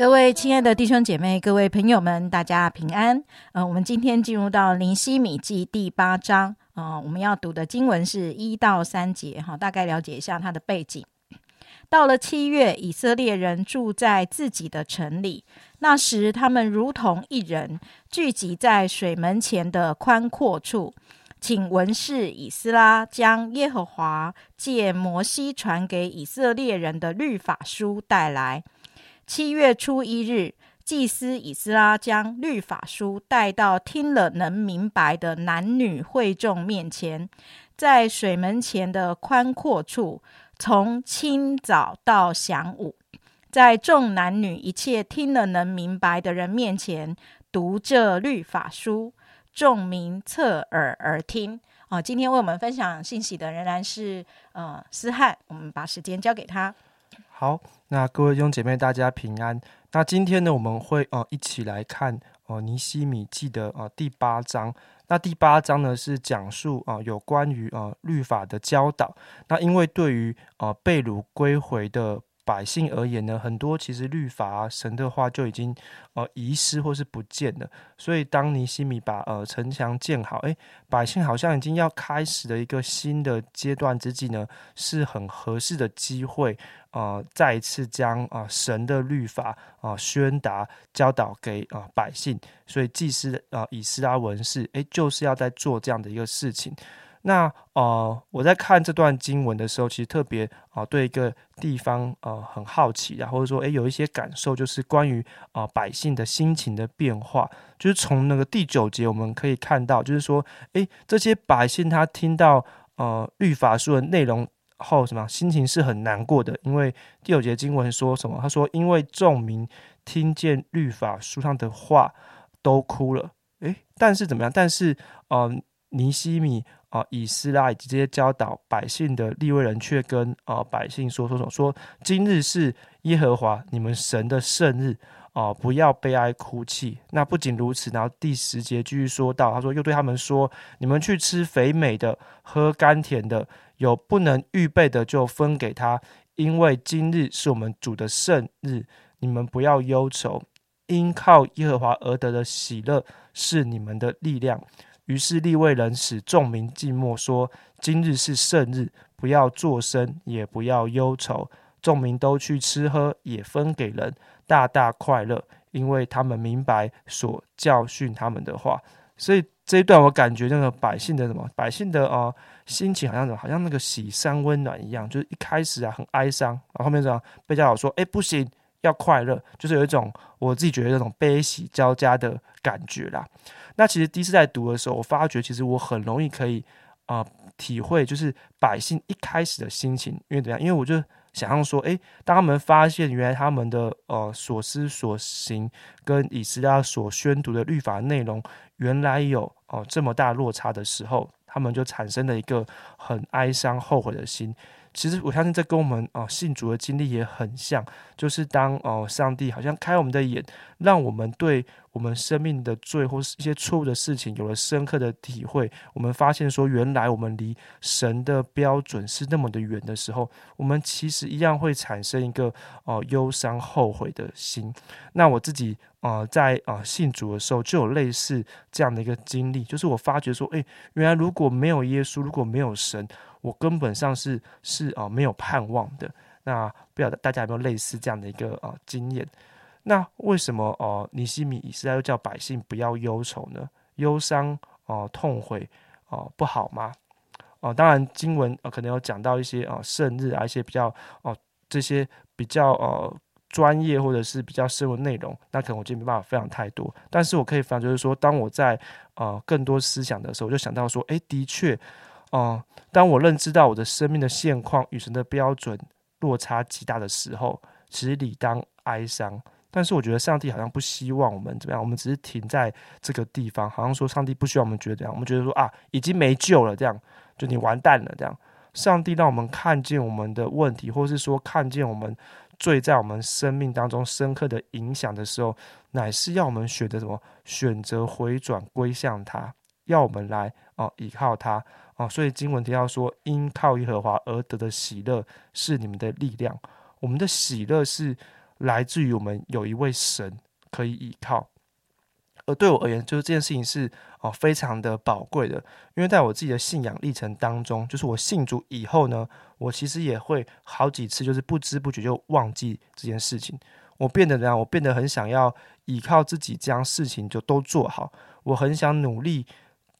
各位亲爱的弟兄姐妹、各位朋友们，大家平安。呃，我们今天进入到灵犀米记第八章啊，我们要读的经文是一到三节哈，大概了解一下它的背景。到了七月，以色列人住在自己的城里，那时他们如同一人，聚集在水门前的宽阔处。请文士以斯拉将耶和华借摩西传给以色列人的律法书带来。七月初一日，祭司以斯拉将律法书带到听了能明白的男女会众面前，在水门前的宽阔处，从清早到晌午，在众男女一切听了能明白的人面前读这律法书。众民侧耳而听。啊，今天为我们分享信息的仍然是呃思翰。我们把时间交给他。好，那各位弟兄姐妹，大家平安。那今天呢，我们会呃一起来看呃尼西米记的呃第八章。那第八章呢是讲述啊有关于呃律法的教导。那因为对于呃被掳归回的。百姓而言呢，很多其实律法啊、神的话就已经呃遗失或是不见了。所以当尼西米把呃城墙建好，诶，百姓好像已经要开始的一个新的阶段之际呢，是很合适的机会啊，再一次将啊神的律法啊宣达教导给啊百姓。所以祭司啊以斯拉文士，诶，就是要在做这样的一个事情。那呃，我在看这段经文的时候，其实特别啊，对一个地方呃很好奇，然后说，诶，有一些感受，就是关于啊百姓的心情的变化。就是从那个第九节我们可以看到，就是说，诶，这些百姓他听到呃律法书的内容后，什么心情是很难过的，因为第九节经文说什么？他说，因为众民听见律法书上的话都哭了。诶，但是怎么样？但是呃，尼西米。啊，以斯拉以及这些教导百姓的立位人，却跟啊百姓说说说说，今日是耶和华你们神的圣日啊，不要悲哀哭泣。那不仅如此，然后第十节继续说到，他说又对他们说，你们去吃肥美的，喝甘甜的，有不能预备的就分给他，因为今日是我们主的圣日，你们不要忧愁，因靠耶和华而得的喜乐是你们的力量。于是立位人使众民静默，说：“今日是圣日，不要作声，也不要忧愁。”众民都去吃喝，也分给人，大大快乐，因为他们明白所教训他们的话。所以这一段我感觉那个百姓的什么，百姓的啊心情好像什么，好像那个喜山温暖一样，就是一开始啊很哀伤，然后面这样被教导说：“哎，不行，要快乐。”就是有一种我自己觉得那种悲喜交加的感觉啦。那其实第一次在读的时候，我发觉其实我很容易可以啊体会，就是百姓一开始的心情，因为怎样？因为我就想象说，诶，当他们发现原来他们的呃所思所行跟以色列所宣读的律法内容原来有哦这么大落差的时候，他们就产生了一个很哀伤后悔的心。其实我相信这跟我们哦信主的经历也很像，就是当哦上帝好像开我们的眼，让我们对我们生命的罪或是一些错误的事情有了深刻的体会。我们发现说，原来我们离神的标准是那么的远的时候，我们其实一样会产生一个哦忧伤后悔的心。那我自己啊在啊信主的时候就有类似这样的一个经历，就是我发觉说，诶，原来如果没有耶稣，如果没有神。我根本上是是啊没有盼望的。那不晓得大家有没有类似这样的一个啊经验？那为什么哦尼西米以斯拉又叫百姓不要忧愁呢？忧伤哦痛悔哦不好吗？哦，当然经文呃可能有讲到一些啊圣日啊一些比较哦这些比较呃专业或者是比较深的内容，那可能我就没办法分享太多。但是我可以分享就是说，当我在呃更多思想的时候，我就想到说，诶，的确。哦，当我认知到我的生命的现况与神的标准落差极大的时候，其实理当哀伤。但是我觉得上帝好像不希望我们怎么样，我们只是停在这个地方，好像说上帝不需要我们觉得这样，我们觉得说啊，已经没救了，这样就你完蛋了这样。上帝让我们看见我们的问题，或是说看见我们罪在我们生命当中深刻的影响的时候，乃是要我们选择什么？选择回转归向他，要我们来哦依靠他。啊，所以经文提到说，因靠耶和华而得的喜乐是你们的力量。我们的喜乐是来自于我们有一位神可以依靠。而对我而言，就是这件事情是哦非常的宝贵的，因为在我自己的信仰历程当中，就是我信主以后呢，我其实也会好几次就是不知不觉就忘记这件事情。我变得怎样？我变得很想要依靠自己，将事情就都做好。我很想努力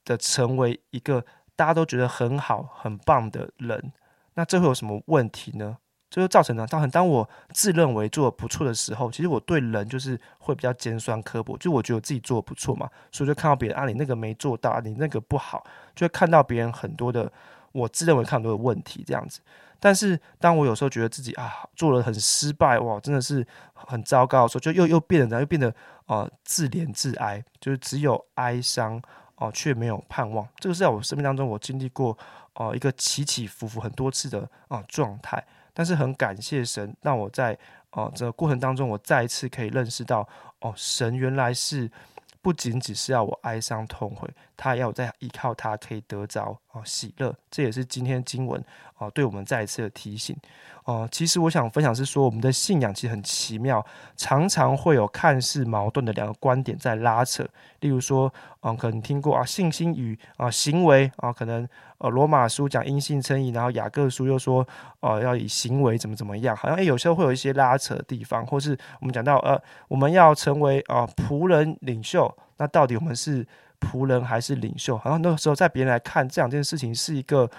的成为一个大家都觉得很好、很棒的人。那这会有什么问题呢？这就造成了，造成当我自认为做的不错的时候，其实我对人就是会比较尖酸刻薄。就我觉得自己做的不错嘛，所以就看到别人啊，你那个没做到，你那个不好，就会看到别人很多的我自认为看很多的问题这样子。但是当我有时候觉得自己啊做了很失败，哇，真的是很糟糕的时候，就又又变得又变得啊自怜自哀，就是只有哀伤哦，却没有盼望。这个是在我生命当中我经历过哦一个起起伏伏很多次的啊状态。但是很感谢神，让我在哦这个过程当中，我再一次可以认识到，哦，神原来是不仅仅是要我哀伤痛悔，他要我在依靠他可以得着哦喜乐。这也是今天经文哦对我们再一次的提醒。哦，其实我想分享是说，我们的信仰其实很奇妙，常常会有看似矛盾的两个观点在拉扯。例如说，嗯，可能听过啊，信心与啊行为啊，可能呃罗马书讲因信称义，然后雅各书又说，呃要以行为怎么怎么样，好像诶有时候会有一些拉扯的地方，或是我们讲到呃我们要成为啊仆人领袖，那到底我们是仆人还是领袖？好像那个时候在别人来看这两件事情是一个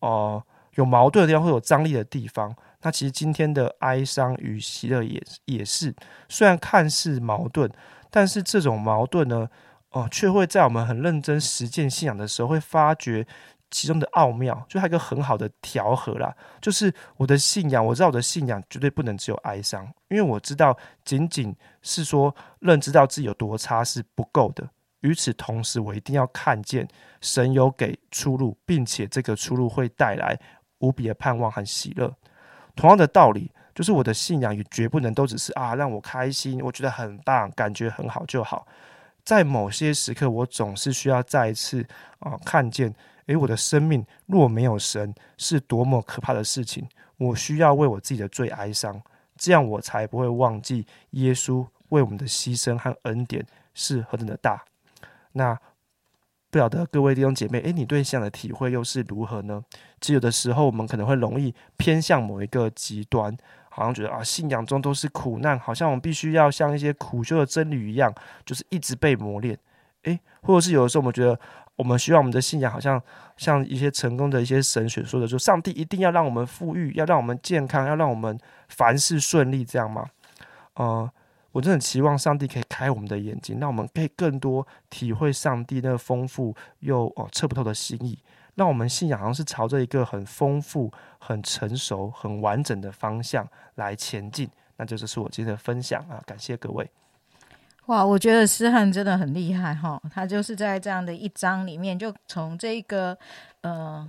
哦有矛盾的地方，会有张力的地方。那其实今天的哀伤与喜乐也也是，虽然看似矛盾，但是这种矛盾呢，哦，却会在我们很认真实践信仰的时候，会发觉其中的奥妙，就还有一个很好的调和啦。就是我的信仰，我知道我的信仰绝对不能只有哀伤，因为我知道仅仅是说认知到自己有多差是不够的。与此同时，我一定要看见神有给出路，并且这个出路会带来无比的盼望和喜乐。同样的道理，就是我的信仰也绝不能都只是啊让我开心，我觉得很棒，感觉很好就好。在某些时刻，我总是需要再一次啊看见，诶，我的生命若没有神，是多么可怕的事情。我需要为我自己的罪哀伤，这样我才不会忘记耶稣为我们的牺牲和恩典是何等的大。那。不晓得各位弟兄姐妹，诶，你对信仰的体会又是如何呢？其实有的时候我们可能会容易偏向某一个极端，好像觉得啊，信仰中都是苦难，好像我们必须要像一些苦修的真理一样，就是一直被磨练。诶，或者是有的时候我们觉得，我们需要我们的信仰，好像像一些成功的一些神学说的，就上帝一定要让我们富裕，要让我们健康，要让我们凡事顺利，这样吗？呃。我真的期望上帝可以开我们的眼睛，让我们可以更多体会上帝那个丰富又哦测不透的心意，让我们信仰好像是朝着一个很丰富、很成熟、很完整的方向来前进。那就这是我今天的分享啊，感谢各位。哇，我觉得诗翰真的很厉害哈，他就是在这样的一章里面，就从这个呃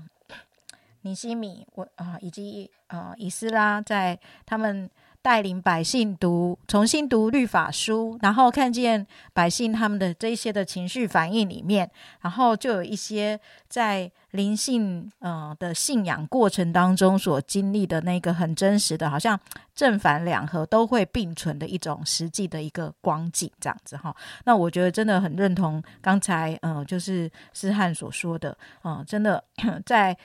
尼西米我啊以及啊以斯拉在他们。带领百姓读，重新读律法书，然后看见百姓他们的这一些的情绪反应里面，然后就有一些在灵性呃的信仰过程当中所经历的那个很真实的，好像正反两合都会并存的一种实际的一个光景，这样子哈。那我觉得真的很认同刚才呃，就是思翰所说的，嗯，真的 在。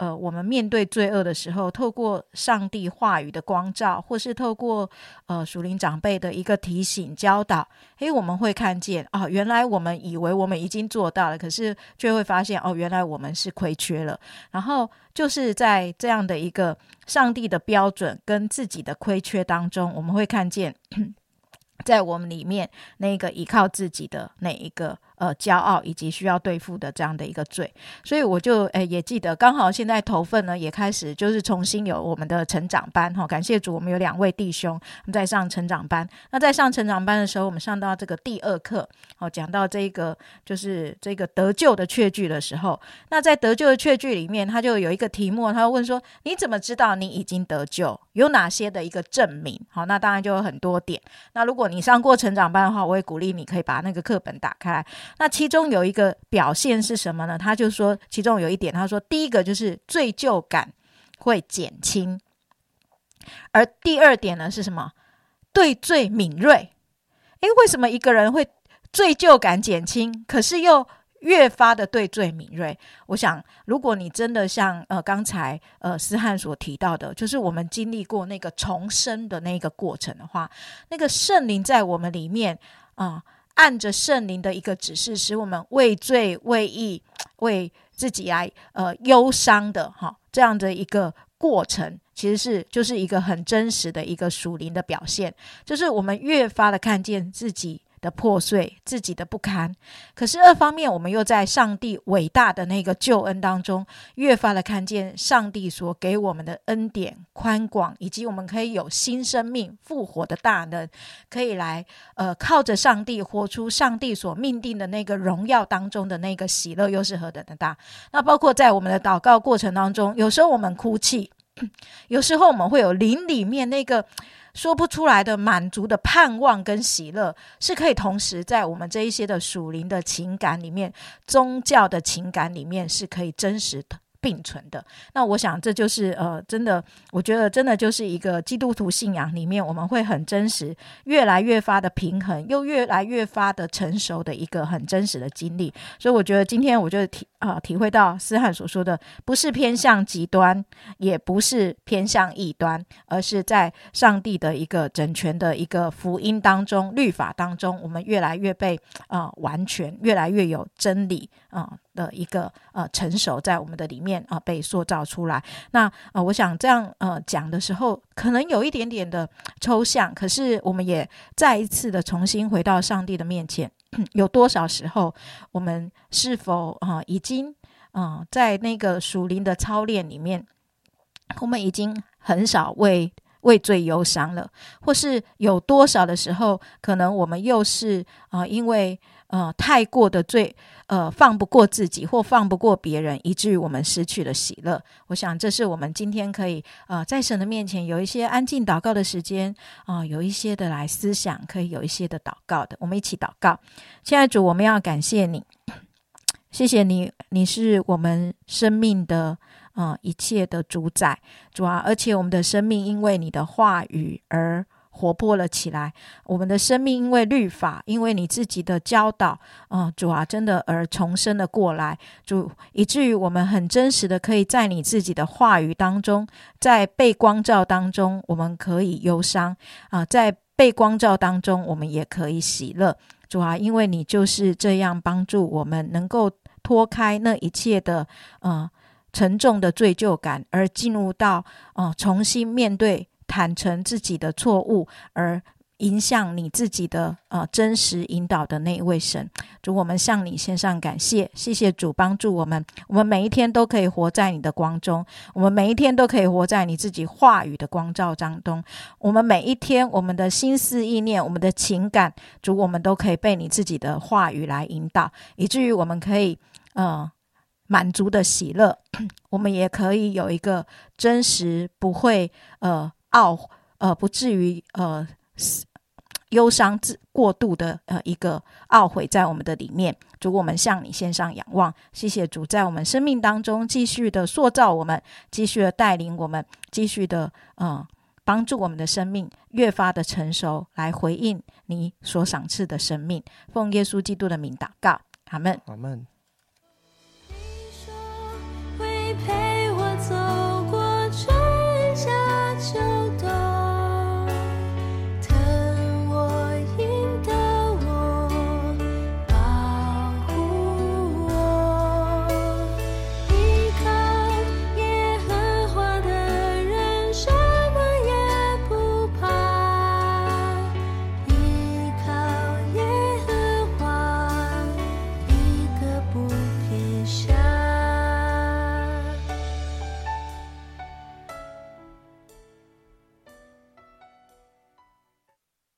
呃，我们面对罪恶的时候，透过上帝话语的光照，或是透过呃属灵长辈的一个提醒教导，诶，我们会看见啊，原来我们以为我们已经做到了，可是却会发现哦，原来我们是亏缺了。然后就是在这样的一个上帝的标准跟自己的亏缺当中，我们会看见，在我们里面那个依靠自己的那一个。呃，骄傲以及需要对付的这样的一个罪，所以我就诶也记得，刚好现在头份呢也开始就是重新有我们的成长班哈，感谢主，我们有两位弟兄在上成长班。那在上成长班的时候，我们上到这个第二课，哦，讲到这个就是这个得救的确据的时候，那在得救的确据里面，他就有一个题目，他问说：你怎么知道你已经得救？有哪些的一个证明？好，那当然就有很多点。那如果你上过成长班的话，我也鼓励你可以把那个课本打开。那其中有一个表现是什么呢？他就说，其中有一点，他说，第一个就是罪疚感会减轻，而第二点呢是什么？对罪敏锐。诶，为什么一个人会罪疚感减轻，可是又越发的对罪敏锐？我想，如果你真的像呃刚才呃思翰所提到的，就是我们经历过那个重生的那个过程的话，那个圣灵在我们里面啊，按着圣灵的一个指示，使我们畏罪畏义 为自己来呃忧伤的哈，这样的一个过程。其实是就是一个很真实的一个属灵的表现，就是我们越发的看见自己的破碎、自己的不堪，可是二方面我们又在上帝伟大的那个救恩当中，越发的看见上帝所给我们的恩典宽广，以及我们可以有新生命复活的大能，可以来呃靠着上帝活出上帝所命定的那个荣耀当中的那个喜乐，又是何等的大。那包括在我们的祷告过程当中，有时候我们哭泣。有时候我们会有灵里面那个说不出来的满足的盼望跟喜乐，是可以同时在我们这一些的属灵的情感里面、宗教的情感里面是可以真实的。并存的，那我想这就是呃，真的，我觉得真的就是一个基督徒信仰里面，我们会很真实，越来越发的平衡，又越来越发的成熟的一个很真实的经历。所以我觉得今天我就体啊体会到思翰所说的，不是偏向极端，也不是偏向异端，而是在上帝的一个整全的一个福音当中、律法当中，我们越来越被啊完全，越来越有真理啊。的一个呃成熟在我们的里面啊被塑造出来。那呃，我想这样呃讲的时候，可能有一点点的抽象，可是我们也再一次的重新回到上帝的面前。有多少时候，我们是否啊已经啊在那个属灵的操练里面，我们已经很少为为罪忧伤了，或是有多少的时候，可能我们又是啊因为。呃，太过的罪，呃，放不过自己或放不过别人，以至于我们失去了喜乐。我想，这是我们今天可以呃，在神的面前有一些安静祷告的时间啊，有一些的来思想，可以有一些的祷告的。我们一起祷告，亲爱的主，我们要感谢你，谢谢你，你是我们生命的啊一切的主宰，主啊，而且我们的生命因为你的话语而。活泼了起来，我们的生命因为律法，因为你自己的教导，啊，主啊，真的而重生了过来，主，以至于我们很真实的可以在你自己的话语当中，在被光照当中，我们可以忧伤啊，在被光照当中，我们也可以喜乐，主啊，因为你就是这样帮助我们，能够脱开那一切的呃沉重的罪疚感，而进入到哦重新面对。坦诚自己的错误，而影响你自己的呃真实引导的那一位神，主，我们向你献上感谢，谢谢主帮助我们，我们每一天都可以活在你的光中，我们每一天都可以活在你自己话语的光照当中，我们每一天我们的心思意念，我们的情感，主，我们都可以被你自己的话语来引导，以至于我们可以呃满足的喜乐，我们也可以有一个真实不会呃。懊呃，不至于呃忧伤自过度的呃一个懊悔在我们的里面。主，我们向你献上仰望，谢谢主在我们生命当中继续的塑造我们，继续的带领我们，继续的呃帮助我们的生命越发的成熟，来回应你所赏赐的生命。奉耶稣基督的名祷告，阿门，阿门。